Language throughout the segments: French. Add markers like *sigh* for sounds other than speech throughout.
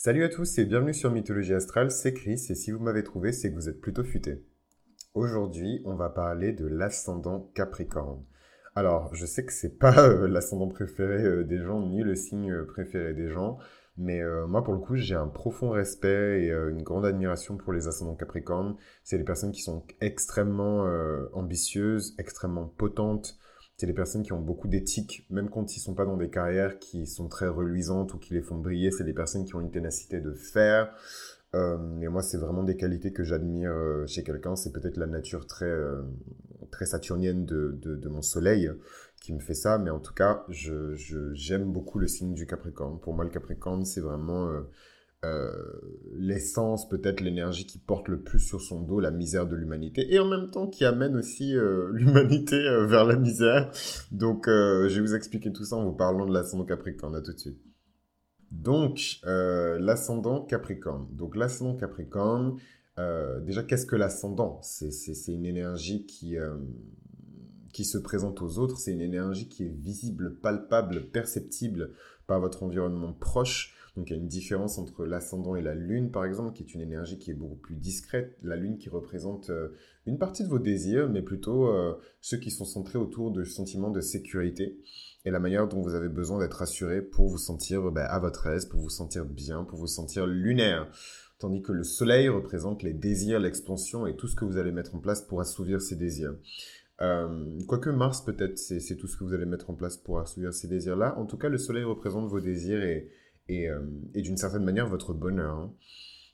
Salut à tous et bienvenue sur Mythologie Astrale, c'est Chris et si vous m'avez trouvé, c'est que vous êtes plutôt futé. Aujourd'hui, on va parler de l'ascendant Capricorne. Alors, je sais que c'est pas euh, l'ascendant préféré euh, des gens, ni le signe euh, préféré des gens, mais moi, pour le coup, j'ai un profond respect et une grande admiration pour les ascendants Capricorne. C'est les personnes qui sont extrêmement ambitieuses, extrêmement potentes, c'est les personnes qui ont beaucoup d'éthique, même quand ils sont pas dans des carrières qui sont très reluisantes ou qui les font briller. C'est des personnes qui ont une ténacité de fer. Euh, et moi, c'est vraiment des qualités que j'admire euh, chez quelqu'un. C'est peut-être la nature très, euh, très saturnienne de, de, mon soleil qui me fait ça. Mais en tout cas, je, j'aime beaucoup le signe du Capricorne. Pour moi, le Capricorne, c'est vraiment euh, l'essence, peut-être l'énergie qui porte le plus sur son dos la misère de l'humanité et en même temps qui amène aussi euh, *laughs* l'humanité euh, vers la misère. Donc je vais vous expliquer tout ça en vous parlant de l'ascendant Capricorne. À tout de suite. Donc l'ascendant Capricorne. Donc l'ascendant Capricorne, déjà qu'est-ce que l'ascendant? C'est une énergie qui qui se présente aux autres, c'est une énergie qui est visible, palpable, perceptible par votre environnement proche donc il y a une différence entre l'ascendant et la lune, par exemple, qui est une énergie qui est beaucoup plus discrète. La lune qui représente euh, une partie de vos désirs, mais plutôt euh, ceux qui sont centrés autour du sentiment de sécurité et la manière dont vous avez besoin d'être assuré pour vous sentir bah, à votre aise, pour vous sentir bien, pour vous sentir lunaire. Tandis que le soleil représente les désirs, l'expansion et tout ce que vous allez mettre en place pour assouvir ces désirs. Euh, quoique Mars, peut-être, c'est tout ce que vous allez mettre en place pour assouvir ces désirs-là. En tout cas, le Soleil représente vos désirs et, euh, et, d'une certaine manière votre bonheur. Hein.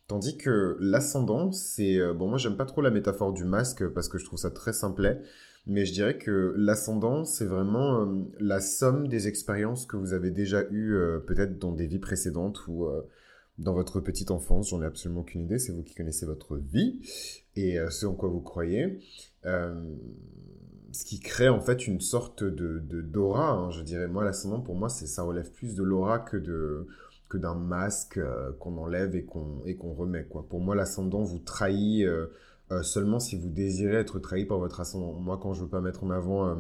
Tandis que l'ascendant, c'est... Euh, bon, moi j'aime pas trop la métaphore du masque parce que je trouve ça très simplet, mais je dirais que l'ascendant, c'est vraiment euh, la somme des expériences que vous avez déjà eues peut-être dans des vies précédentes ou dans votre petite enfance, j'en ai absolument aucune idée, c'est vous qui connaissez votre vie et ce en quoi vous croyez ce qui crée en fait une sorte de d'aura. Hein, je dirais moi l'ascendant pour moi ça relève plus de l'aura que d'un masque euh, qu'on enlève et qu'on et qu'on remet quoi. Pour moi l'ascendant vous trahit euh, euh, seulement si vous désirez être trahi par votre ascendant. Moi quand je veux pas mettre en avant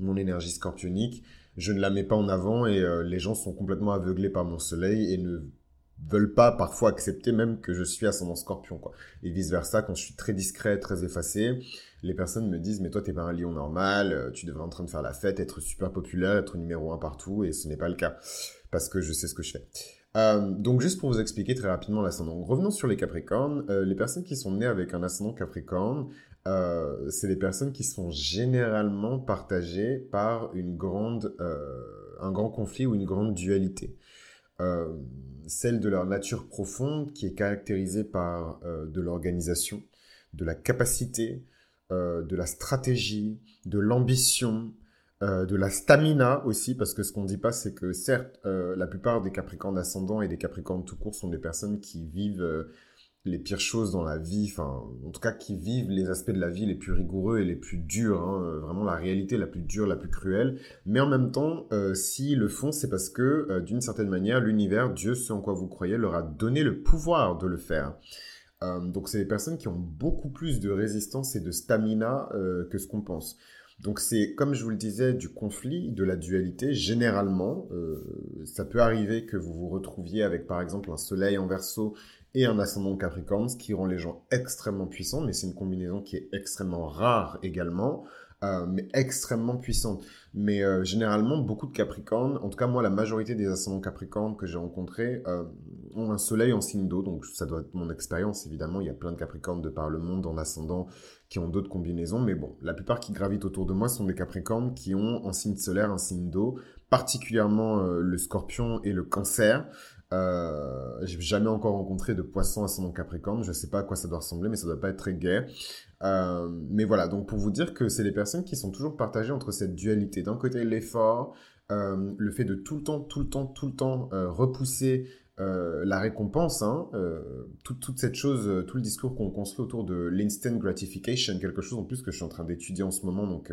mon énergie scorpionique, je ne la mets pas en avant et les gens sont complètement aveuglés par mon soleil et ne veulent pas parfois accepter même que je suis ascendant scorpion quoi. Et vice versa quand je suis très discret, très effacé, les personnes me disent mais toi t'es pas un lion normal, euh, tu devrais en train de faire la fête, être super populaire, être numéro un partout et ce n'est pas le cas parce que je sais ce que je fais. Euh, donc juste pour vous expliquer très rapidement l'ascendant. Revenons sur les Capricornes. Euh, les personnes qui sont nées avec un ascendant Capricorne, c'est les personnes qui sont généralement partagées par une grande, un grand conflit ou une grande dualité. Celle de leur nature profonde qui est caractérisée par de l'organisation, de la capacité, euh, de la stratégie, de l'ambition, euh, de la stamina aussi, parce que ce qu'on ne dit pas, c'est que certes, euh, la plupart des Capricornes ascendants et des Capricornes tout court sont des personnes qui vivent les pires choses dans la vie, enfin, en tout cas, qui vivent les aspects de la vie les plus rigoureux et les plus durs, hein, vraiment la réalité la plus dure, la plus cruelle. Mais en même temps, s'ils le font, c'est parce que, d'une certaine manière, l'univers, Dieu, ce en quoi vous croyez, leur a donné le pouvoir de le faire. Euh, donc c'est des personnes qui ont beaucoup plus de résistance et de stamina euh, que ce qu'on pense. Donc c'est, comme je vous le disais, du conflit, de la dualité. Généralement, euh, ça peut arriver que vous vous retrouviez avec par exemple un soleil en verso et un ascendant capricorne, ce qui rend les gens extrêmement puissants, mais c'est une combinaison qui est extrêmement rare également. Euh, mais extrêmement puissante. Mais euh, généralement, beaucoup de Capricornes, en tout cas moi, la majorité des ascendants Capricornes que j'ai rencontrés euh, ont un soleil en signe d'eau, donc ça doit être mon expérience évidemment. Il y a plein de Capricornes de par le monde en ascendant qui ont d'autres combinaisons, mais bon, la plupart qui gravitent autour de moi sont des Capricornes qui ont en signe solaire un signe d'eau, particulièrement le Scorpion et le Cancer. Euh, j'ai jamais encore rencontré de poisson ascendant Capricorne. Je sais pas à quoi ça doit ressembler, mais ça doit pas être très gai. Euh, mais voilà, donc pour vous dire que c'est les personnes qui sont toujours partagées entre cette dualité. D'un côté, l'effort, euh, le fait de tout le temps, tout le temps, tout le temps repousser la récompense, hein, toute, cette chose, tout le discours qu'on construit autour de l'instant gratification, quelque chose en plus que je suis en train d'étudier en ce moment. Donc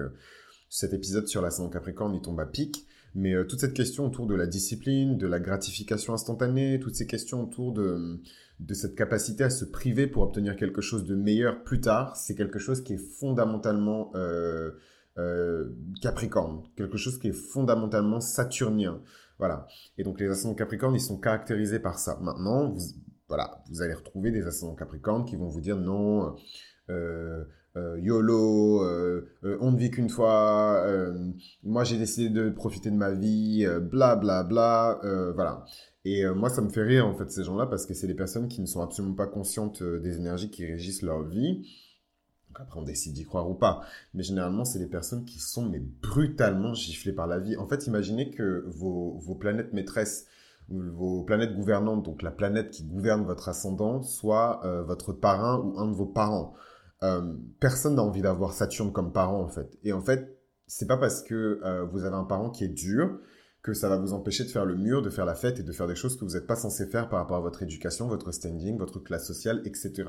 cet épisode sur l'ascendant Capricorne, il tombe à pic. Mais toute cette question autour de la discipline, de la gratification instantanée, toutes ces questions autour de cette capacité à se priver pour obtenir quelque chose de meilleur plus tard, c'est quelque chose qui est fondamentalement euh, euh, capricorne, quelque chose qui est fondamentalement saturnien. Voilà. Et donc les ascendants Capricorne, ils sont caractérisés par ça. Maintenant, vous, voilà, vous allez retrouver des ascendants Capricorne qui vont vous dire non, euh, euh, YOLO, euh, on ne vit qu'une fois, moi j'ai décidé de profiter de ma vie, bla bla bla, voilà. Et moi ça me fait rire en fait ces gens-là parce que c'est des personnes qui ne sont absolument pas conscientes des énergies qui régissent leur vie après, on décide d'y croire ou pas. Mais généralement, c'est des personnes qui sont mais brutalement giflées par la vie. En fait, imaginez que vos, planètes maîtresses, vos planètes gouvernantes, donc la planète qui gouverne votre ascendant, soit euh, votre parrain ou un de vos parents. Euh, personne n'a envie d'avoir Saturne comme parent, en fait. Et en fait, c'est pas parce que euh, vous avez un parent qui est dur que ça va vous empêcher de faire le mur, de faire la fête et de faire des choses que vous n'êtes pas censé faire par rapport à votre éducation, votre standing, votre classe sociale, etc.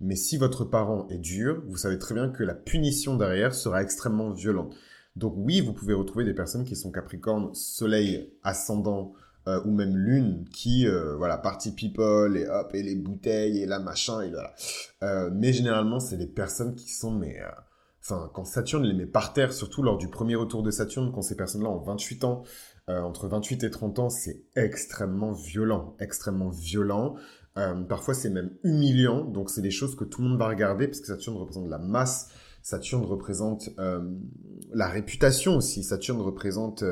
Mais si votre parent est dur, vous savez très bien que la punition derrière sera extrêmement violente. Donc oui, vous pouvez retrouver des personnes qui sont Capricorne, Soleil, ascendant euh, ou même Lune, qui euh, voilà party people et hop et les bouteilles et la machin et voilà. Euh, mais généralement, c'est des personnes qui sont mais enfin quand Saturne les met par terre, surtout lors du premier retour de Saturne, quand ces personnes-là ont 28 ans, entre 28 et 30 ans, c'est extrêmement violent, extrêmement violent. Euh, parfois, c'est même humiliant. Donc, c'est des choses que tout le monde va regarder parce que Saturne représente la masse. Saturne représente euh, la réputation aussi. Saturne représente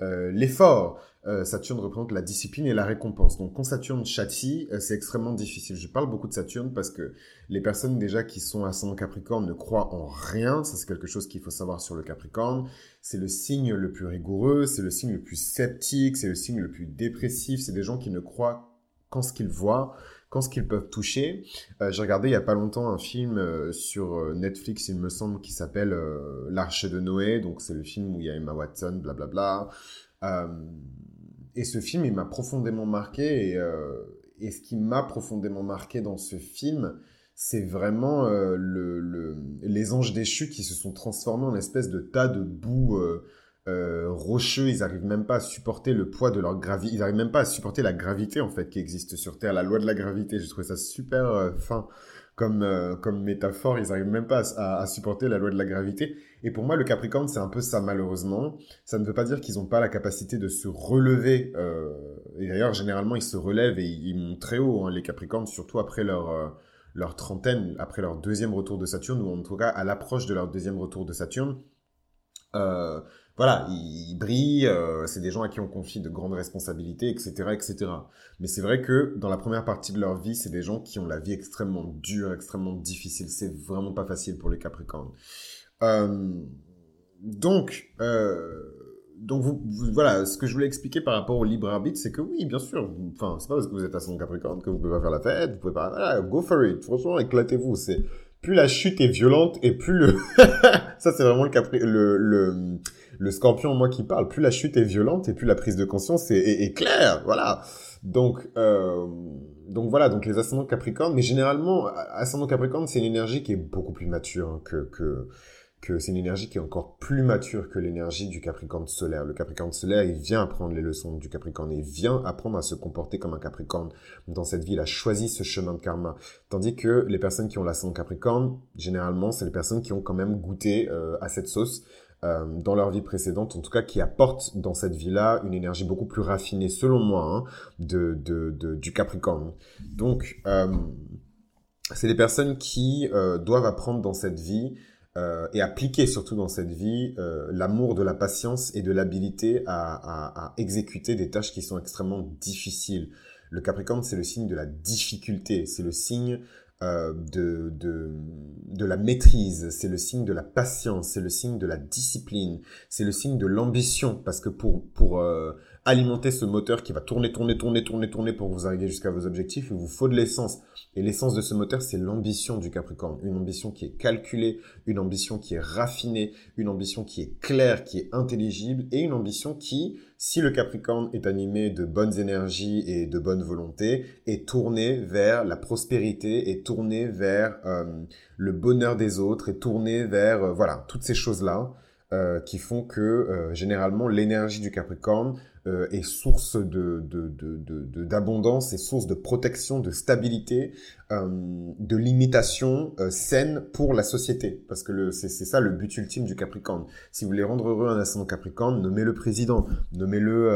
euh, l'effort. Saturne représente la discipline et la récompense. Donc, quand Saturne châtie, c'est extrêmement difficile. Je parle beaucoup de Saturne parce que les personnes déjà qui sont ascendant Capricorne ne croient en rien. Ça, c'est quelque chose qu'il faut savoir sur le Capricorne. C'est le signe le plus rigoureux, c'est le signe le plus sceptique, c'est le signe le plus dépressif. C'est des gens qui ne croient quand ce qu'ils voient, quand ce qu'ils peuvent toucher. Euh, j'ai regardé il y a pas longtemps un film euh, sur euh, Netflix, il me semble, qui s'appelle L'Arche de Noé. Donc c'est le film où il y a Emma Watson, blablabla. et ce film, il m'a profondément marqué. Et, ce qui m'a profondément marqué dans ce film, c'est vraiment le, les anges déchus qui se sont transformés en espèce de tas de boue euh, rocheux, ils arrivent même pas à supporter le poids de leur gravité, ils arrivent même pas à supporter la gravité en fait qui existe sur Terre, la loi de la gravité. J'ai trouvé ça super euh, fin comme euh, comme métaphore. Ils arrivent même pas à, supporter la loi de la gravité. Et pour moi, le Capricorne, c'est un peu ça malheureusement. Ça ne veut pas dire qu'ils n'ont pas la capacité de se relever. et d'ailleurs, généralement, ils se relèvent et ils, montent très haut. Hein, les Capricornes, surtout après leur leur trentaine, après leur deuxième retour de Saturne, ou en tout cas à l'approche de leur deuxième retour de Saturne. Euh, voilà, ils, brillent, euh, c'est des gens à qui on confie de grandes responsabilités, etc., etc. Mais c'est vrai que dans la première partie de leur vie, c'est des gens qui ont la vie extrêmement dure, extrêmement difficile. C'est vraiment pas facile pour les Capricornes. Euh, donc, donc voilà, ce que je voulais expliquer par rapport au libre arbitre, c'est que oui, bien sûr, enfin, c'est pas parce que vous êtes à son Capricorne que vous pouvez pas faire la fête, vous pouvez pas, go for it, franchement, éclatez-vous, c'est, plus la chute est violente et plus le, *laughs* ça c'est vraiment le capri, le, le, le scorpion, moi qui parle, plus la chute est violente et plus la prise de conscience est, claire, voilà. Donc, euh, donc voilà, donc les ascendants Capricorne, mais généralement, ascendant Capricorne, c'est une énergie qui est beaucoup plus mature hein, que, que c'est une énergie qui est encore plus mature que l'énergie du Capricorne solaire. Le Capricorne solaire, il vient apprendre les leçons du Capricorne, il vient apprendre à se comporter comme un Capricorne dans cette vie, il a choisi ce chemin de karma. Tandis que les personnes qui ont l'ascendant Capricorne, généralement, c'est les personnes qui ont quand même goûté euh, à cette sauce, euh, dans leur vie précédente, en tout cas qui apportent dans cette vie-là une énergie beaucoup plus raffinée, selon moi, hein, de, de, de, du Capricorne. Donc, euh, c'est des personnes qui euh, doivent apprendre dans cette vie euh, et appliquer surtout dans cette vie euh, l'amour de la patience et de l'habilité à, exécuter des tâches qui sont extrêmement difficiles. Le Capricorne, c'est le signe de la difficulté, c'est le signe euh, de, de, la maîtrise, c'est le signe de la patience, c'est le signe de la discipline, c'est le signe de l'ambition, parce que pour, pour alimenter ce moteur qui va tourner, tourner, tourner, tourner, tourner pour vous arriver jusqu'à vos objectifs, il vous faut de l'essence. Et l'essence de ce moteur, c'est l'ambition du Capricorne. Une ambition qui est calculée, une ambition qui est raffinée, une ambition qui est claire, qui est intelligible, et une ambition qui, si le Capricorne est animé de bonnes énergies et de bonne volonté, est tourné vers la prospérité, est tourné vers euh, le bonheur des autres, est tourné vers, euh, voilà, toutes ces choses-là. Euh, qui font que généralement l'énergie du Capricorne euh, est source de, d'abondance, est source de protection, de stabilité, euh, de limitation euh, saine pour la société. Parce que c'est, ça le but ultime du Capricorne. Si vous voulez rendre heureux un ascendant Capricorne, nommez-le président, nommez-le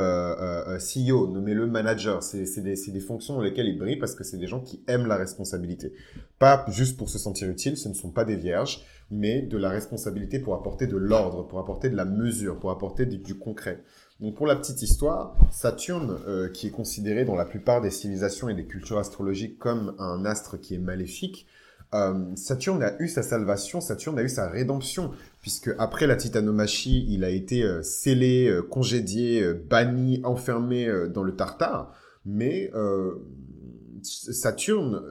CEO, nommez-le manager. C'est, des, des fonctions dans lesquelles il brille parce que c'est des gens qui aiment la responsabilité. Pas juste pour se sentir utile, ce ne sont pas des vierges mais de la responsabilité pour apporter de l'ordre, pour apporter de la mesure, pour apporter du, concret. Donc pour la petite histoire, Saturne, euh, qui est considéré dans la plupart des civilisations et des cultures astrologiques comme un astre qui est maléfique, euh, Saturne a eu sa salvation, Saturne a eu sa rédemption, puisque après la titanomachie, il a été euh, scellé, congédié, banni, enfermé dans le Tartare, mais Saturne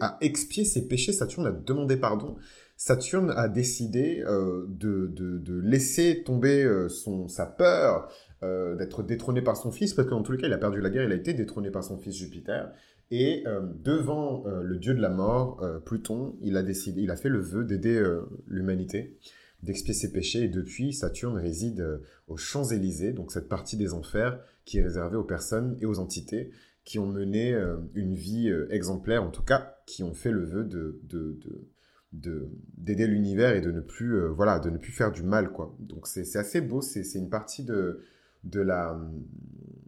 a expié ses péchés, Saturne a demandé pardon, Saturne a décidé de, laisser tomber son, sa peur euh, d'être détrôné par son fils, parce qu'en tous les cas, il a perdu la guerre, il a été détrôné par son fils Jupiter. Et devant le dieu de la mort, Pluton, il a décidé, il a fait le vœu d'aider l'humanité, d'expier ses péchés. Et depuis, Saturne réside aux Champs-Élysées, donc cette partie des enfers qui est réservée aux personnes et aux entités qui ont mené une vie exemplaire, en tout cas, qui ont fait le vœu de, de de d'aider l'univers et de ne plus euh, voilà de ne plus faire du mal quoi donc c'est assez beau c'est une partie de de la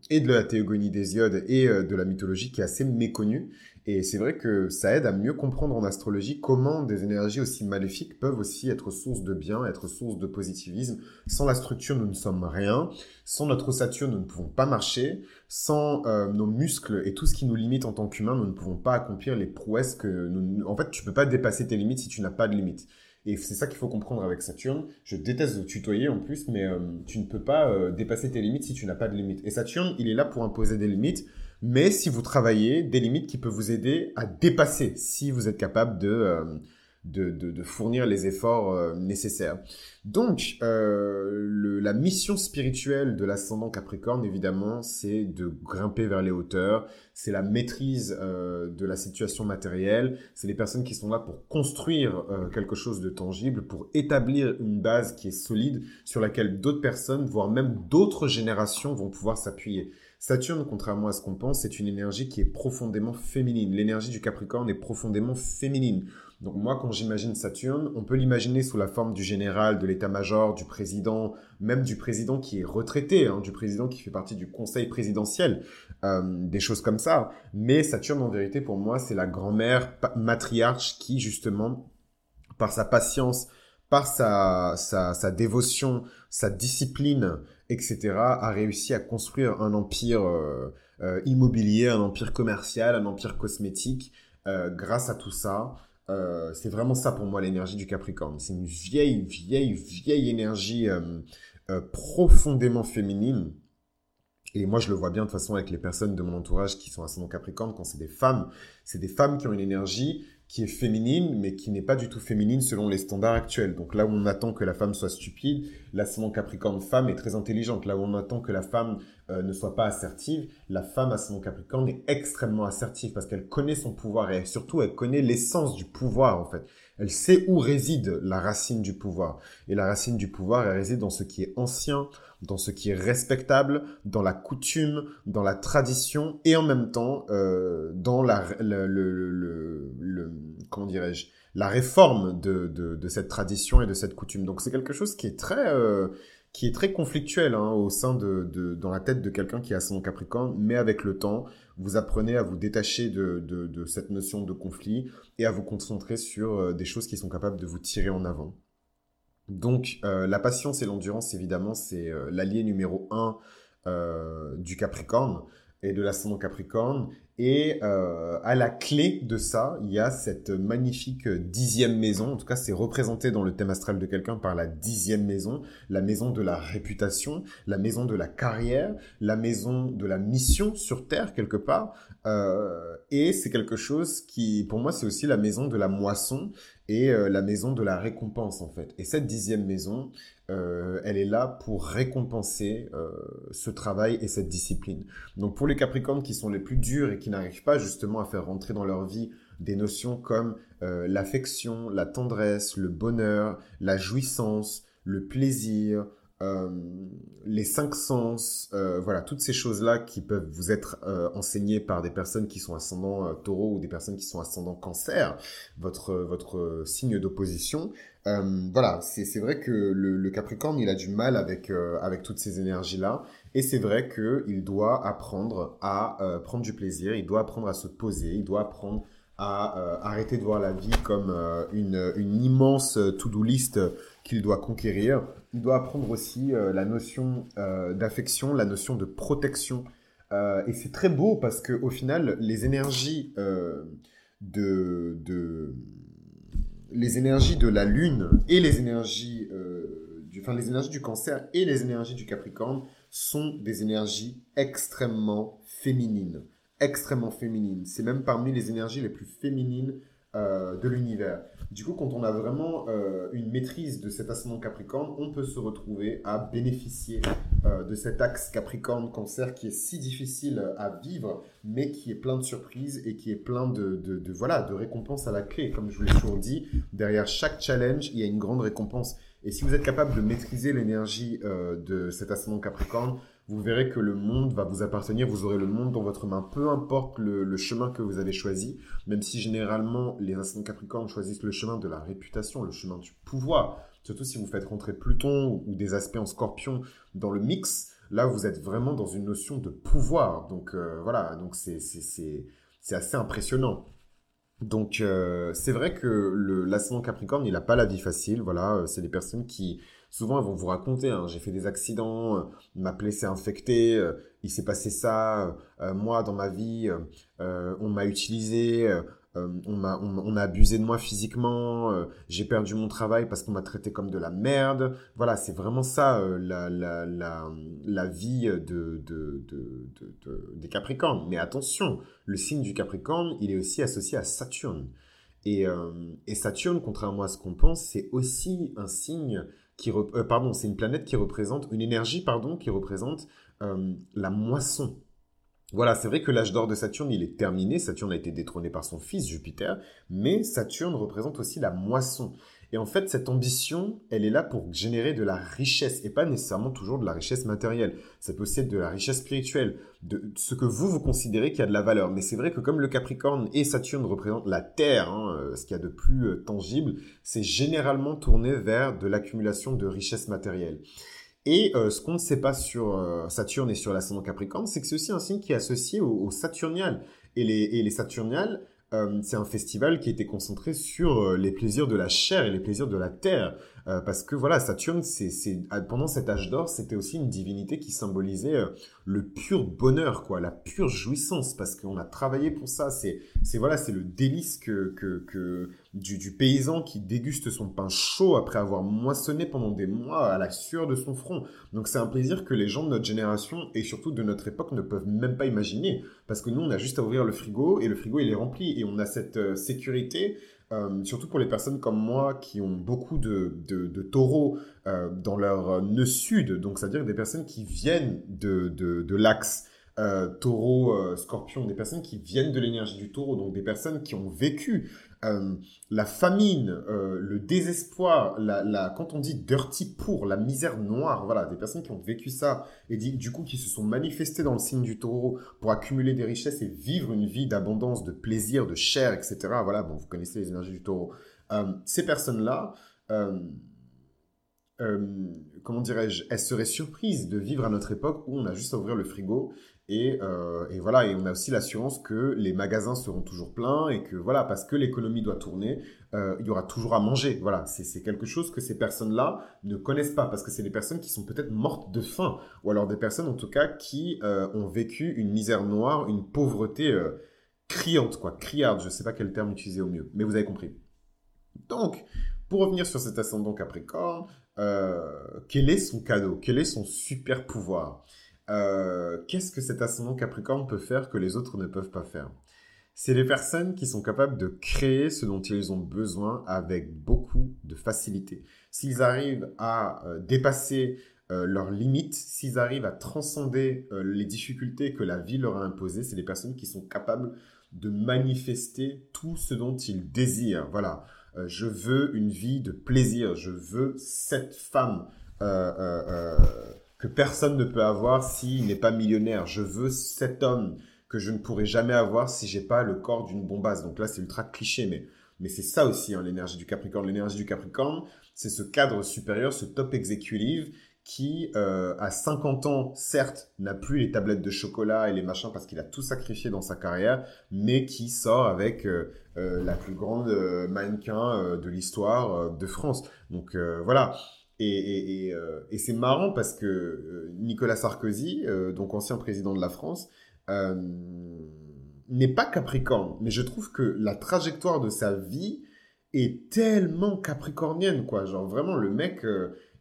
et de la théogonie d'Hésiode et euh, de la mythologie qui est assez méconnue et c'est vrai que ça aide à mieux comprendre en astrologie comment des énergies aussi maléfiques peuvent aussi être source de bien, être source de positivisme. Sans la structure, nous ne sommes rien. Sans notre Saturne, nous ne pouvons pas marcher. Sans euh, nos muscles et tout ce qui nous limite en tant qu'humains, nous ne pouvons pas accomplir les prouesses que nous... En fait, tu peux pas dépasser tes limites si tu n'as pas de limites. Et c'est ça qu'il faut comprendre avec Saturne. Je déteste de tutoyer en plus, mais euh, tu ne peux pas euh, dépasser tes limites si tu n'as pas de limites. Et Saturne, il est là pour imposer des limites mais si vous travaillez, des limites qui peuvent vous aider à dépasser si vous êtes capable de, euh, de, de, fournir les efforts euh, nécessaires. Donc, euh, la mission spirituelle de l'ascendant Capricorne, évidemment, c'est de grimper vers les hauteurs, c'est la maîtrise de la situation matérielle, c'est les personnes qui sont là pour construire quelque chose de tangible, pour établir une base qui est solide sur laquelle d'autres personnes, voire même d'autres générations vont pouvoir s'appuyer. Saturne, contrairement à ce qu'on pense, c'est une énergie qui est profondément féminine. L'énergie du Capricorne est profondément féminine. Donc moi, quand j'imagine Saturne, on peut l'imaginer sous la forme du général, de l'état-major, du président, même du président qui est retraité, hein, du président qui fait partie du conseil présidentiel, euh, des choses comme ça. Mais Saturne, en vérité, pour moi, c'est la grand-mère matriarche qui, justement, par sa patience, par sa, sa, sa dévotion, sa discipline, etc., a réussi à construire un empire euh, euh, immobilier, un empire commercial, un empire cosmétique. Grâce à tout ça, c'est vraiment ça pour moi l'énergie du Capricorne. C'est une vieille, vieille, vieille énergie profondément féminine. Et moi, je le vois bien de toute façon avec les personnes de mon entourage qui sont ascendant Capricorne, quand c'est des femmes, c'est des femmes qui ont une énergie qui est féminine, mais qui n'est pas du tout féminine selon les standards actuels. Donc là où on attend que la femme soit stupide, l'ascendant Capricorne femme est très intelligente. Là où on attend que la femme euh, ne soit pas assertive, la femme ascendant Capricorne est extrêmement assertive parce qu'elle connaît son pouvoir et surtout elle connaît l'essence du pouvoir en fait. Elle sait où réside la racine du pouvoir. Et la racine du pouvoir, elle réside dans ce qui est ancien, dans ce qui est respectable, dans la coutume, dans la tradition, et en même temps euh, dans la, le, le, le, comment dirais-je, la réforme de, de, de, cette tradition et de cette coutume. Donc c'est quelque chose qui est très euh, qui est très conflictuel hein, au sein de, de, dans la tête de quelqu'un qui a son Capricorne, mais avec le temps, vous apprenez à vous détacher de, de, cette notion de conflit et à vous concentrer sur euh, des choses qui sont capables de vous tirer en avant. Donc, euh, la patience et l'endurance, évidemment, c'est euh, l'allié numéro un euh, du Capricorne et de l'ascendant Capricorne. Et à la clé de ça, il y a cette magnifique dixième maison. En tout cas, c'est représenté dans le thème astral de quelqu'un par la dixième maison, la maison de la réputation, la maison de la carrière, la maison de la mission sur Terre quelque part. et c'est quelque chose qui, pour moi, c'est aussi la maison de la moisson et euh, la maison de la récompense en fait. Et cette dixième maison, euh, elle est là pour récompenser euh, ce travail et cette discipline. Donc pour les Capricornes qui sont les plus durs et qui n'arrivent pas justement à faire rentrer dans leur vie des notions comme l'affection, la tendresse, le bonheur, la jouissance, le plaisir, les cinq sens, euh, voilà, toutes ces choses-là qui peuvent vous être euh, enseignées par des personnes qui sont ascendant taureau ou des personnes qui sont ascendant cancer, votre, votre signe d'opposition. voilà, c'est vrai que le, le, Capricorne, il a du mal avec, avec toutes ces énergies-là. Et c'est vrai qu'il doit apprendre à prendre du plaisir, il doit apprendre à se poser, il doit apprendre à arrêter de voir la vie comme une, une immense to-do list qu'il doit conquérir. Il doit apprendre aussi euh, la notion euh, d'affection, la notion de protection. Euh, et c'est très beau parce que au final, les énergies de, la Lune et du, les énergies du Cancer et les énergies du Capricorne sont des énergies extrêmement féminines, extrêmement féminines. C'est même parmi les énergies les plus féminines de l'univers. Du coup, quand on a vraiment euh, une maîtrise de cet ascendant Capricorne, on peut se retrouver à bénéficier euh, de cet axe Capricorne-Cancer qui est si difficile à vivre, mais qui est plein de surprises et qui est plein de, voilà, de récompenses à la clé. Comme je vous l'ai toujours dit, derrière chaque challenge, il y a une grande récompense. Et si vous êtes capable de maîtriser l'énergie euh, de cet ascendant Capricorne, vous verrez que le monde va vous appartenir, vous aurez le monde dans votre main, peu importe le, chemin que vous avez choisi, même si généralement les ascendants Capricorne choisissent le chemin de la réputation, le chemin du pouvoir, surtout si vous faites rentrer Pluton ou, des aspects en scorpion dans le mix, là vous êtes vraiment dans une notion de pouvoir, donc euh, voilà, donc c'est assez impressionnant. Donc euh, c'est vrai que l'ascendant Capricorne, il n'a pas la vie facile, voilà, euh, c'est des personnes qui souvent elles vont vous raconter, hein, j'ai fait des accidents, euh, ma plaie s'est infectée, euh, il s'est passé ça, euh, moi dans ma vie, on m'a utilisé, on, a, abusé de moi physiquement, j'ai perdu mon travail parce qu'on m'a traité comme de la merde. Voilà, c'est vraiment ça la, la, la, la, vie de, de, de, des Capricornes. Mais attention, le signe du Capricorne, il est aussi associé à Saturne. Et, et Saturne, contrairement à ce qu'on pense, c'est aussi un signe euh, c'est une planète qui représente, une énergie, pardon, qui représente euh, la moisson. Voilà, c'est vrai que l'âge d'or de Saturne, est terminé. Saturne a été détrôné par son fils Jupiter, mais Saturne représente aussi la moisson. Et en fait, cette ambition, elle est là pour générer de la richesse et pas nécessairement toujours de la richesse matérielle. Ça peut aussi être de la richesse spirituelle, de ce que vous, vous considérez qui a de la valeur. Mais c'est vrai que comme le Capricorne et Saturne représentent la Terre, hein, euh, ce qu'il y a de plus euh, tangible, c'est généralement tourné vers de l'accumulation de richesses matérielles. Et euh, ce qu'on ne sait pas sur Saturne et sur l'ascendant Capricorne, c'est que c'est aussi un signe qui est associé au, au saturnial. Et les, et les saturniales, euh, c'est un festival qui était concentré sur euh, les plaisirs de la chair et les plaisirs de la terre. Euh, parce que voilà, Saturne, c'est, pendant cet âge d'or, c'était aussi une divinité qui symbolisait le pur bonheur, quoi, la pure jouissance, parce qu'on a travaillé pour ça. C'est, c'est voilà, c'est le délice que, que, que du, paysan qui déguste son pain chaud après avoir moissonné pendant des mois à la sueur de son front. Donc c'est un plaisir que les gens de notre génération et surtout de notre époque ne peuvent même pas imaginer, parce que nous, on a juste à ouvrir le frigo et le frigo il est rempli et on a cette euh, sécurité. Euh, surtout pour les personnes comme moi qui ont beaucoup de, de, taureaux euh, dans leur nœud sud, donc c'est-à-dire des personnes qui viennent de, de, l'axe euh, taureau, euh, scorpion, des personnes qui viennent de l'énergie du taureau, donc des personnes qui ont vécu euh, la famine, le désespoir, la, quand on dit dirty pour, la misère noire, voilà, des personnes qui ont vécu ça et du coup qui se sont manifestées dans le signe du taureau pour accumuler des richesses et vivre une vie d'abondance, de plaisir, de chair, etc. Voilà, bon, vous connaissez les énergies du taureau. ces personnes-là, comment dirais-je, elles seraient surprises de vivre à notre époque où on a juste à ouvrir le frigo euh, et, voilà, et on a aussi l'assurance que les magasins seront toujours pleins et que voilà, parce que l'économie doit tourner, euh, il y aura toujours à manger. Voilà, c'est quelque chose que ces personnes-là ne connaissent pas parce que c'est des personnes qui sont peut-être mortes de faim ou alors des personnes en tout cas qui euh, ont vécu une misère noire, une pauvreté criante, quoi, criarde. Je ne sais pas quel terme utiliser au mieux, mais vous avez compris. Donc, pour revenir sur cet ascendant Capricorne, quel est son cadeau? Quel est son super pouvoir? Euh, qu'est-ce que cet ascendant Capricorne peut faire que les autres ne peuvent pas faire? C'est les personnes qui sont capables de créer ce dont ils ont besoin avec beaucoup de facilité. S'ils arrivent à euh, dépasser euh, leurs limites, s'ils arrivent à transcender les difficultés que la vie leur a imposées, c'est des personnes qui sont capables de manifester tout ce dont ils désirent. Voilà, je veux une vie de plaisir, je veux cette femme que personne ne peut avoir s'il n'est pas millionnaire. Je veux cet homme que je ne pourrai jamais avoir si j'ai pas le corps d'une bombasse. Donc là, c'est ultra cliché, mais, mais c'est ça aussi, hein, l'énergie du Capricorne. L'énergie du Capricorne, c'est ce cadre supérieur, ce top executive qui, euh, à 50 ans, certes, n'a plus les tablettes de chocolat et les machins parce qu'il a tout sacrifié dans sa carrière, mais qui sort avec euh, euh, la plus grande mannequin de l'histoire de France. Donc voilà. Et, et c'est marrant parce que Nicolas Sarkozy, donc ancien président de la France, n'est pas Capricorne, mais je trouve que la trajectoire de sa vie est tellement capricornienne, quoi. Genre vraiment, le mec,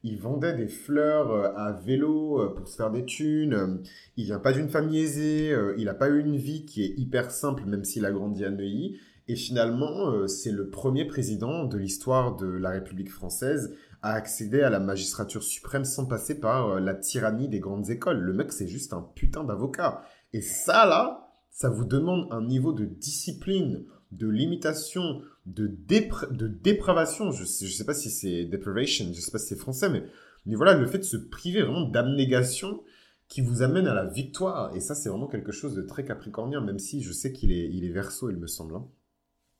il vendait des fleurs euh, à vélo euh, pour se faire des thunes. Il vient pas d'une famille aisée. Euh, il n'a pas eu une vie qui est hyper simple, même s'il a grandi à Neuilly. Et finalement, c'est le premier président de l'histoire de la République française à accéder à la magistrature suprême sans passer par la tyrannie des grandes écoles. Le mec, c'est juste un putain d'avocat. Et ça, là, ça vous demande un niveau de discipline, de limitation, de, dépravation. Je ne sais, sais pas si c'est deprivation, je sais pas si c'est français, mais, mais voilà, le fait de se priver vraiment d'abnégation qui vous amène à la victoire. Et ça, c'est vraiment quelque chose de très capricornien, même si je sais qu'il est, il est verso, il me semble. Hein.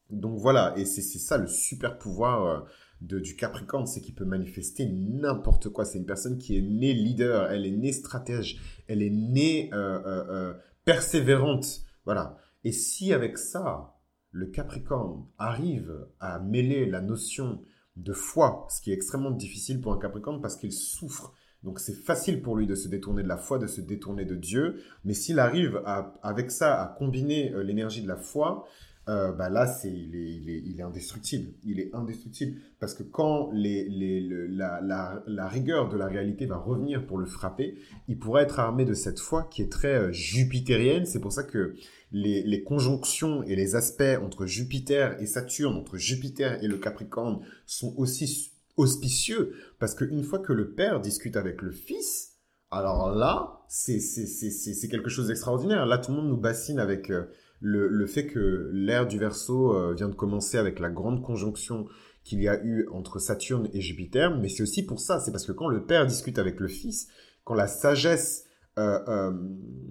Donc voilà, et c'est ça le super pouvoir euh, de, du Capricorne, c'est qu'il peut manifester n'importe quoi. C'est une personne qui est née leader, elle est née stratège, elle est née euh, euh, persévérante. Voilà. Et si avec ça, le Capricorne arrive à mêler la notion de foi, ce qui est extrêmement difficile pour un Capricorne parce qu'il souffre. Donc c'est facile pour lui de se détourner de la foi, de se détourner de Dieu. Mais s'il arrive avec ça à combiner euh, l'énergie de la foi, euh, bah là, c'est, il, est, il, est, il, est, indestructible. Il est indestructible. Parce que quand les, les, la, la, la, rigueur de la réalité va revenir pour le frapper, il pourra être armé de cette foi qui est très euh, jupitérienne. C'est pour ça que les, les, conjonctions et les aspects entre Jupiter et Saturne, entre Jupiter et le Capricorne, sont aussi auspicieux. Parce qu'une fois que le père discute avec le fils, alors là, c'est quelque chose d'extraordinaire. Là, tout le monde nous bassine avec... Euh, le, fait que l'ère du Verseau euh, vient de commencer avec la grande conjonction qu'il y a eu entre Saturne et Jupiter, mais c'est aussi pour ça, c'est parce que quand le père discute avec le fils, quand la sagesse euh, euh,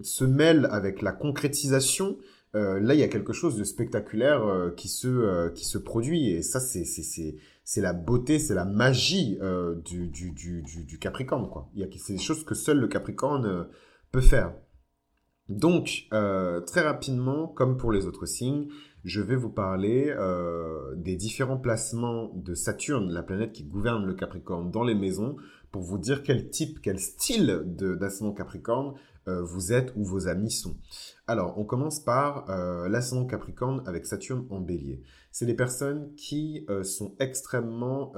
se mêle avec la concrétisation, là il y a quelque chose de spectaculaire qui se qui se produit et ça c'est c'est c'est la beauté, c'est la magie du, du, du, du, Capricorne quoi. Il y a c'est des choses que seul le Capricorne peut faire. Donc, euh, très rapidement, comme pour les autres signes, je vais vous parler euh, des différents placements de Saturne, la planète qui gouverne le Capricorne, dans les maisons, pour vous dire quel type, quel style d'ascendant Capricorne vous êtes ou vos amis sont. Alors, on commence par euh, l'ascendant Capricorne avec Saturne en bélier. C'est des personnes qui euh, sont extrêmement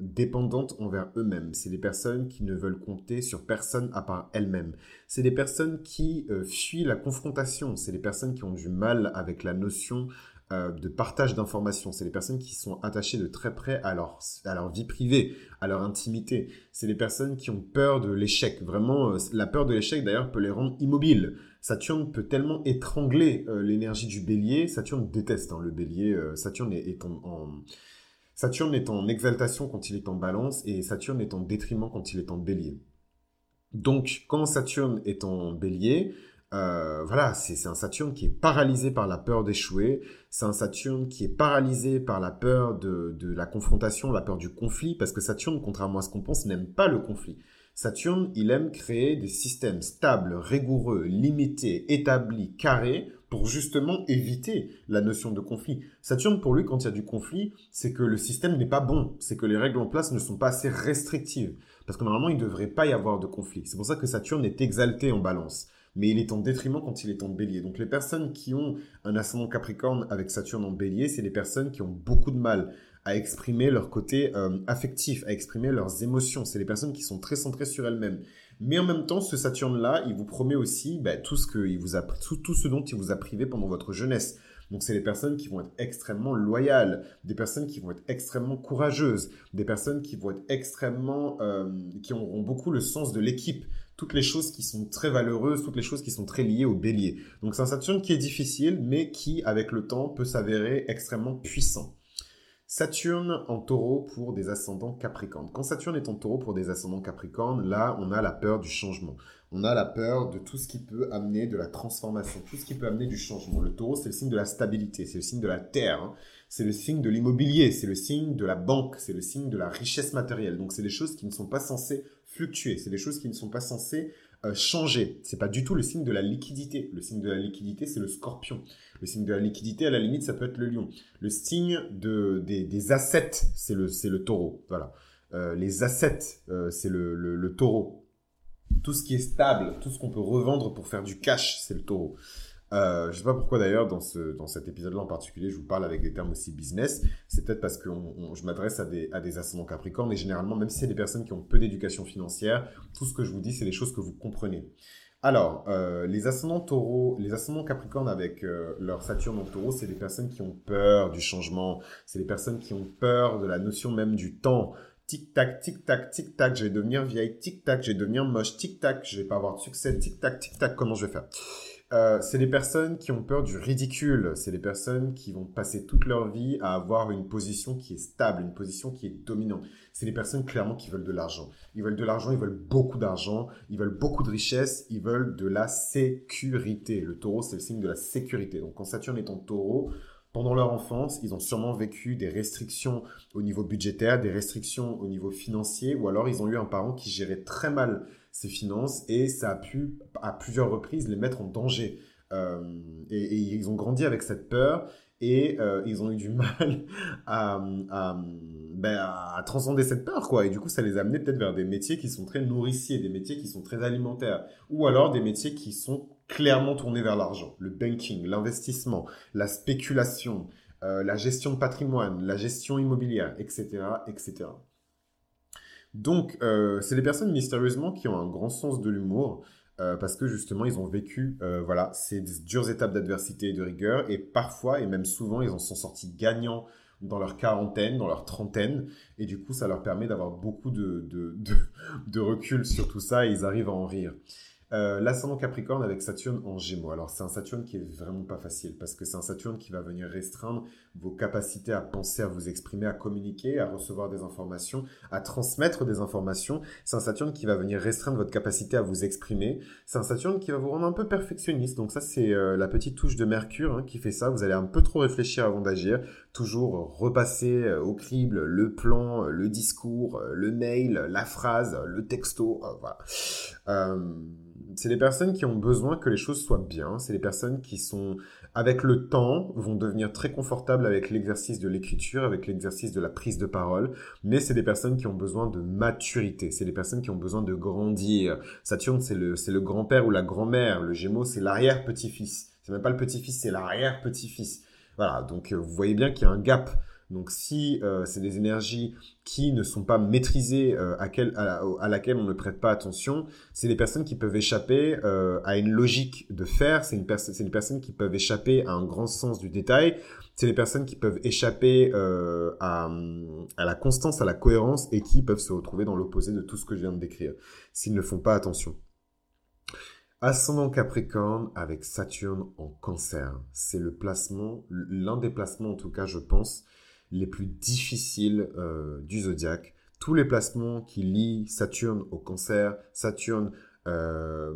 dépendantes envers eux-mêmes. C'est des personnes qui ne veulent compter sur personne à part elles-mêmes. C'est des personnes qui fuient la confrontation. C'est des personnes qui ont du mal avec la notion euh, de partage d'informations. C'est les personnes qui sont attachées de très près à leur, à leur vie privée, à leur intimité. C'est les personnes qui ont peur de l'échec. Vraiment, euh, la peur de l'échec, d'ailleurs, peut les rendre immobiles. Saturne peut tellement étrangler euh, l'énergie du bélier. Saturne déteste hein, le bélier. Saturne est en exaltation quand il est en balance et Saturne est en détriment quand il est en bélier. Donc, quand Saturne est en bélier, euh, voilà, c'est un Saturne qui est paralysé par la peur d'échouer. C'est un Saturne qui est paralysé par la peur de, de, la confrontation, la peur du conflit, parce que Saturne, contrairement à ce qu'on pense, n'aime pas le conflit. Saturne, il aime créer des systèmes stables, rigoureux, limités, établis, carrés, pour justement éviter la notion de conflit. Saturne, pour lui, quand il y a du conflit, c'est que le système n'est pas bon, c'est que les règles en place ne sont pas assez restrictives, parce que normalement, il ne devrait pas y avoir de conflit. C'est pour ça que Saturne est exalté en balance mais il est en détriment quand il est en bélier. Donc les personnes qui ont un ascendant capricorne avec Saturne en bélier, c'est les personnes qui ont beaucoup de mal à exprimer leur côté euh, affectif, à exprimer leurs émotions. C'est les personnes qui sont très centrées sur elles-mêmes. Mais en même temps, ce Saturne-là, il vous promet aussi bah, tout, ce que il vous a, tout, ce dont il vous a privé pendant votre jeunesse. Donc c'est les personnes qui vont être extrêmement loyales, des personnes qui vont être extrêmement courageuses, des personnes qui vont être extrêmement, euh, qui auront beaucoup le sens de l'équipe toutes les choses qui sont très valeureuses, toutes les choses qui sont très liées au bélier. Donc c'est un Saturne qui est difficile, mais qui, avec le temps, peut s'avérer extrêmement puissant. Saturne en taureau pour des ascendants capricornes. Quand Saturne est en taureau pour des ascendants capricornes, là, on a la peur du changement. On a la peur de tout ce qui peut amener de la transformation, tout ce qui peut amener du changement. Le taureau, c'est le signe de la stabilité, c'est le signe de la terre, hein. C'est le signe de l'immobilier, c'est le signe de la banque, c'est le signe de la richesse matérielle. Donc, c'est des choses qui ne sont pas censées fluctuer, c'est des choses qui ne sont pas censées euh, changer. C'est pas du tout le signe de la liquidité. Le signe de la liquidité, c'est le scorpion. Le signe de la liquidité, à la limite, ça peut être le lion. Le signe de, des, assets, c'est le, le taureau. Voilà. Euh, les assets, euh, c'est le, le, taureau. Tout ce qui est stable, tout ce qu'on peut revendre pour faire du cash, c'est le taureau. Euh, je sais pas pourquoi d'ailleurs dans, ce, dans cet épisode-là en particulier, je vous parle avec des termes aussi business. C'est peut-être parce que je m'adresse à des, à des ascendants capricornes et généralement, même si c'est des personnes qui ont peu d'éducation financière, tout ce que je vous dis, c'est des choses que vous comprenez. Alors, euh, les ascendants taureaux, les ascendants capricornes avec euh, leur Saturne en taureau, c'est des personnes qui ont peur du changement, c'est des personnes qui ont peur de la notion même du temps. Tic-tac, tic-tac, tic-tac, je vais devenir vieille, tic-tac, je vais devenir moche, tic-tac, je vais pas avoir de succès, tic-tac, tic-tac, comment je vais faire? Euh, c'est des personnes qui ont peur du ridicule. C'est des personnes qui vont passer toute leur vie à avoir une position qui est stable, une position qui est dominante. C'est des personnes clairement qui veulent de l'argent. Ils veulent de l'argent, ils veulent beaucoup d'argent, ils veulent beaucoup de richesse, ils veulent de la sécurité. Le taureau, c'est le signe de la sécurité. Donc quand Saturne est en taureau, pendant leur enfance, ils ont sûrement vécu des restrictions au niveau budgétaire, des restrictions au niveau financier, ou alors ils ont eu un parent qui gérait très mal ses finances et ça a pu à plusieurs reprises les mettre en danger. Euh, et, ils ont grandi avec cette peur et euh, ils ont eu du *laughs* mal à, ben, à, transcender cette peur, quoi. Et du coup, ça les a amenés peut-être vers des métiers qui sont très nourriciers, des métiers qui sont très alimentaires, ou alors des métiers qui sont clairement tournés vers l'argent, le banking, l'investissement, la spéculation, euh, la gestion de patrimoine, la gestion immobilière, etc., etc. Donc, euh, c'est les personnes mystérieusement qui ont un grand sens de l'humour. Euh, parce que justement, ils ont vécu euh, voilà, ces dures étapes d'adversité et de rigueur, et parfois, et même souvent, ils en sont sortis gagnants dans leur quarantaine, dans leur trentaine, et du coup, ça leur permet d'avoir beaucoup de, de, recul sur tout ça, et ils arrivent à en rire. Euh, L'ascendant Capricorne avec Saturne en Gémeaux. Alors c'est un Saturne qui est vraiment pas facile parce que c'est un Saturne qui va venir restreindre vos capacités à penser, à vous exprimer, à communiquer, à recevoir des informations, à transmettre des informations. C'est un Saturne qui va venir restreindre votre capacité à vous exprimer. C'est un Saturne qui va vous rendre un peu perfectionniste. Donc ça c'est euh, la petite touche de Mercure hein, qui fait ça. Vous allez un peu trop réfléchir avant d'agir. Toujours repasser euh, au crible le plan, le discours, le mail, la phrase, le texto. voilà c'est des personnes qui ont besoin que les choses soient bien. C'est des personnes qui sont, avec le temps, vont devenir très confortables avec l'exercice de l'écriture, avec l'exercice de la prise de parole. Mais c'est des personnes qui ont besoin de maturité. C'est des personnes qui ont besoin de grandir. Saturne, c'est le, c'est le grand-père ou la grand-mère. Le Gémeaux, c'est l'arrière-petit-fils. C'est même pas le petit-fils, c'est l'arrière-petit-fils. Voilà. Donc, euh, vous voyez bien qu'il y a un gap donc si euh, c'est des énergies qui ne sont pas maîtrisées, euh, à, à, laquelle on ne prête pas attention, c'est des personnes qui peuvent échapper euh, à une logique de faire, c'est une des personnes qui peuvent échapper à un grand sens du détail, c'est des personnes qui peuvent échapper à, à, la constance, à la cohérence et qui peuvent se retrouver dans l'opposé de tout ce que je viens de décrire, s'ils ne font pas attention. Ascendant Capricorne avec Saturne en cancer. C'est le placement, l'un des placements en tout cas je pense, les plus difficiles euh, du zodiaque. Tous les placements qui lient Saturne au cancer, Saturne, euh,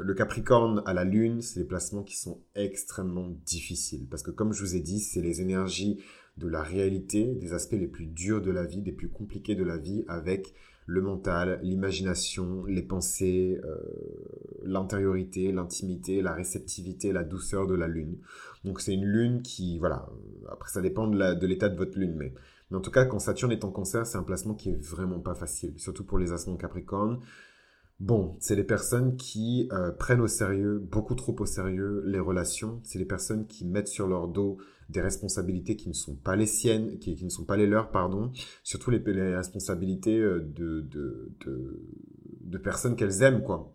le Capricorne à la Lune, c'est des placements qui sont extrêmement difficiles. Parce que comme je vous ai dit, c'est les énergies de la réalité, des aspects les plus durs de la vie, des plus compliqués de la vie, avec le mental, l'imagination, les pensées, euh, l'intériorité, l'intimité, la réceptivité, la douceur de la lune. Donc c'est une lune qui, voilà, après ça dépend de l'état de, votre lune, mais, en tout cas quand Saturne est en cancer, c'est un placement qui est vraiment pas facile, surtout pour les ascendants Capricorne. Bon, c'est les personnes qui euh, prennent au sérieux, beaucoup trop au sérieux, les relations. C'est les personnes qui mettent sur leur dos des responsabilités qui ne sont pas les siennes, qui, ne sont pas les leurs, pardon. Surtout les, les responsabilités euh, de, de, de, de personnes qu'elles aiment, quoi.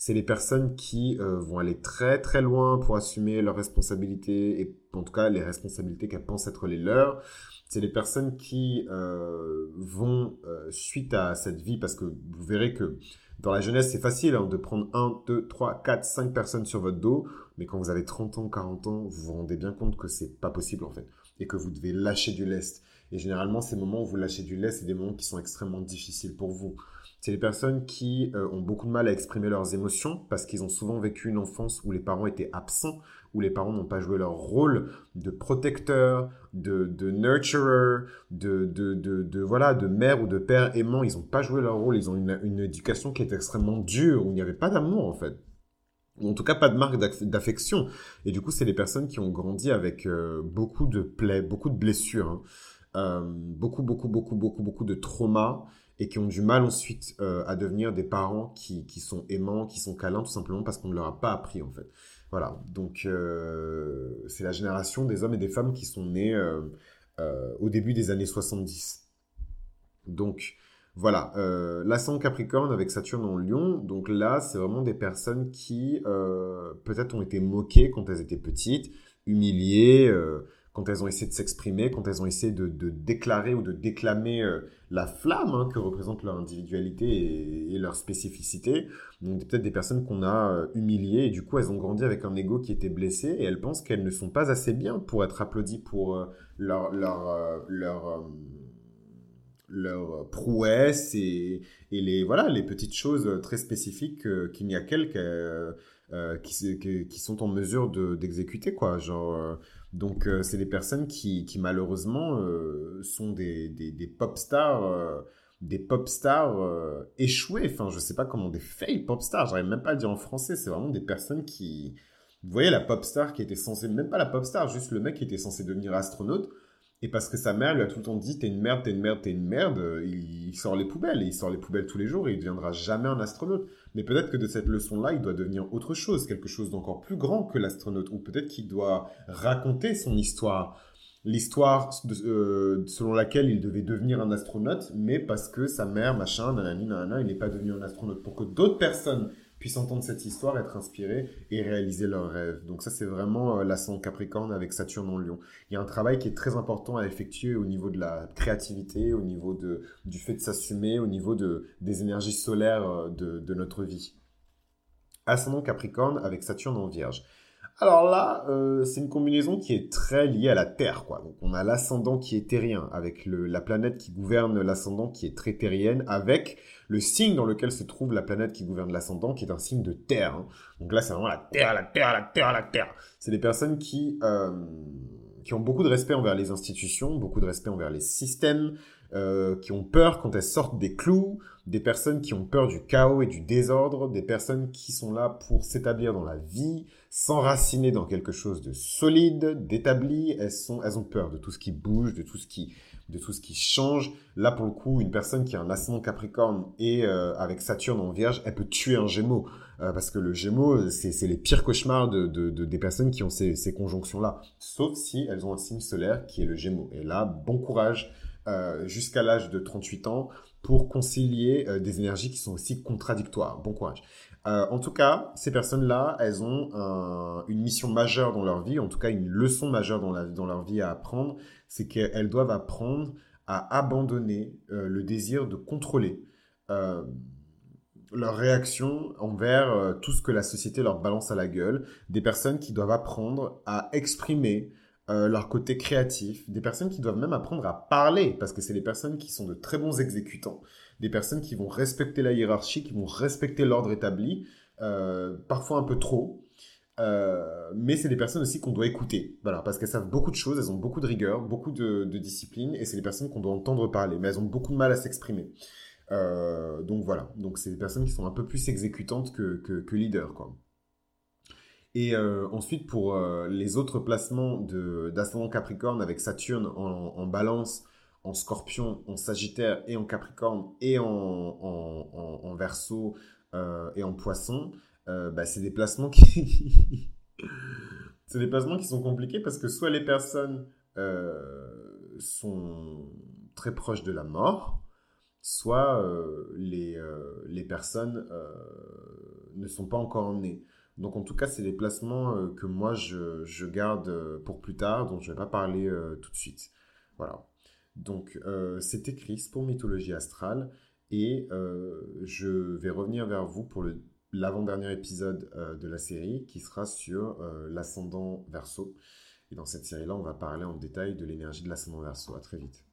C'est les personnes qui euh, vont aller très très loin pour assumer leurs responsabilités et en tout cas les responsabilités qu'elles pensent être les leurs. C'est les personnes qui euh, vont euh, suite à cette vie parce que vous verrez que dans la jeunesse c'est facile hein, de prendre 1, 2, 3, 4, 5 personnes sur votre dos mais quand vous avez 30 ans, 40 ans, vous vous rendez bien compte que c'est pas possible en fait et que vous devez lâcher du lest. Et généralement ces moments où vous lâchez du lest, c'est des moments qui sont extrêmement difficiles pour vous. C'est les personnes qui euh, ont beaucoup de mal à exprimer leurs émotions parce qu'ils ont souvent vécu une enfance où les parents étaient absents, où les parents n'ont pas joué leur rôle de protecteur, de, de nurturer, de, voilà, de mère ou de père aimant. Ils n'ont pas joué leur rôle. Ils ont une, éducation qui est extrêmement dure, où il n'y avait pas d'amour en fait en tout cas pas de marque d'affection. Et du coup, c'est les personnes qui ont grandi avec euh, beaucoup de plaies, beaucoup de blessures, hein. euh, beaucoup, beaucoup, beaucoup, beaucoup, beaucoup de traumas, et qui ont du mal ensuite euh, à devenir des parents qui, qui, sont aimants, qui sont câlins, tout simplement parce qu'on ne leur a pas appris en fait. Voilà, donc euh, c'est la génération des hommes et des femmes qui sont nés euh, au début des années 70. Donc voilà, l'ascendant Capricorne avec Saturne en Lion, donc là c'est vraiment des personnes qui peut-être ont été moquées quand elles étaient petites, humiliées quand elles ont essayé de s'exprimer, quand elles ont essayé de, déclarer ou de déclamer euh, la flamme hein, que représente leur individualité et, leur spécificité. Donc peut-être des personnes qu'on a euh, humiliées et du coup elles ont grandi avec un ego qui était blessé et elles pensent qu'elles ne sont pas assez bien pour être applaudies pour euh, leur, leur prouesse et, les, voilà, les petites choses très spécifiques qu'il n'y a qu'elles qui, qui, sont en mesure d'exécuter. quoi. Genre donc, euh, c'est des personnes qui, qui malheureusement euh, sont des, des, pop stars, euh, des pop stars échouées. Enfin, je sais pas comment des fail pop stars. J'arrive même pas à le dire en français. C'est vraiment des personnes qui, vous voyez, la pop star qui était censée, même pas la pop star, juste le mec qui était censé devenir astronaute. Et parce que sa mère lui a tout le temps dit t'es une merde, t'es une merde, t'es une merde, il, sort les poubelles et il sort les poubelles tous les jours et il deviendra jamais un astronaute. Mais peut-être que de cette leçon-là, il doit devenir autre chose, quelque chose d'encore plus grand que l'astronaute, ou peut-être qu'il doit raconter son histoire, l'histoire euh, selon laquelle il devait devenir un astronaute, mais parce que sa mère, machin, nanani, nanana, il n'est pas devenu un astronaute, pour que d'autres personnes puissent entendre cette histoire, être inspirés et réaliser leurs rêves. Donc ça, c'est vraiment euh, l'ascendant Capricorne avec Saturne en Lion. Il y a un travail qui est très important à effectuer au niveau de la créativité, au niveau du fait de s'assumer, au niveau de, des énergies solaires euh, de, notre vie. Ascendant Capricorne avec Saturne en Vierge. Alors là, euh, c'est une combinaison qui est très liée à la Terre, quoi. Donc on a l'ascendant qui est terrien, avec la planète qui gouverne l'ascendant qui est très terrienne, avec le signe dans lequel se trouve la planète qui gouverne l'ascendant, qui est un signe de Terre. Hein. Donc là, c'est vraiment la Terre, la Terre, la Terre, la Terre. C'est des personnes qui euh, qui ont beaucoup de respect envers les institutions, beaucoup de respect envers les systèmes, euh, qui ont peur quand elles sortent des clous, des personnes qui ont peur du chaos et du désordre, des personnes qui sont là pour s'établir dans la vie, s'enraciner dans quelque chose de solide, d'établi. Elles sont, elles ont peur de tout ce qui bouge, de tout ce qui, de tout ce qui change. Là, pour le coup, une personne qui a un ascendant Capricorne et euh, avec Saturne en Vierge, elle peut tuer un Gémeaux. Euh, parce que le Gémeaux, c'est les pires cauchemars de, de, de, des personnes qui ont ces, ces conjonctions-là. Sauf si elles ont un signe solaire qui est le Gémeaux. Et là, bon courage euh, jusqu'à l'âge de 38 ans pour concilier euh, des énergies qui sont aussi contradictoires. Bon courage. Euh, en tout cas, ces personnes-là, elles ont une mission majeure dans leur vie, en tout cas une leçon majeure dans, la, dans leur vie à apprendre, c'est qu'elles doivent apprendre à abandonner le désir de contrôler leur réaction envers tout ce que la société leur balance à la gueule, des personnes qui doivent apprendre à exprimer euh, leur côté créatif, des personnes qui doivent même apprendre à parler, parce que c'est des personnes qui sont de très bons exécutants, des personnes qui vont respecter la hiérarchie, qui vont respecter l'ordre établi, euh, parfois un peu trop, euh, mais c'est des personnes aussi qu'on doit écouter, voilà, parce qu'elles savent beaucoup de choses, elles ont beaucoup de rigueur, beaucoup de, discipline, et c'est des personnes qu'on doit entendre parler, mais elles ont beaucoup de mal à s'exprimer. donc voilà, donc c'est des personnes qui sont un peu plus exécutantes que, que, leaders, quoi. Et euh, ensuite, pour euh, les autres placements d'ascendant Capricorne avec Saturne en, balance, en scorpion, en sagittaire et en capricorne et en, en, en verso euh, et en poisson, bah, c'est des placements qui... *laughs* c'est des placements qui sont compliqués parce que soit les personnes sont très proches de la mort, soit les, les personnes ne sont pas encore nés. Donc en tout cas, c'est des placements que moi je, garde pour plus tard, dont je ne vais pas parler tout de suite. Voilà. Donc c'était Chris pour Mythologie Astrale et je vais revenir vers vous pour l'avant-dernier épisode de la série qui sera sur l'ascendant verso. Et dans cette série-là, on va parler en détail de l'énergie de l'ascendant verso. À très vite.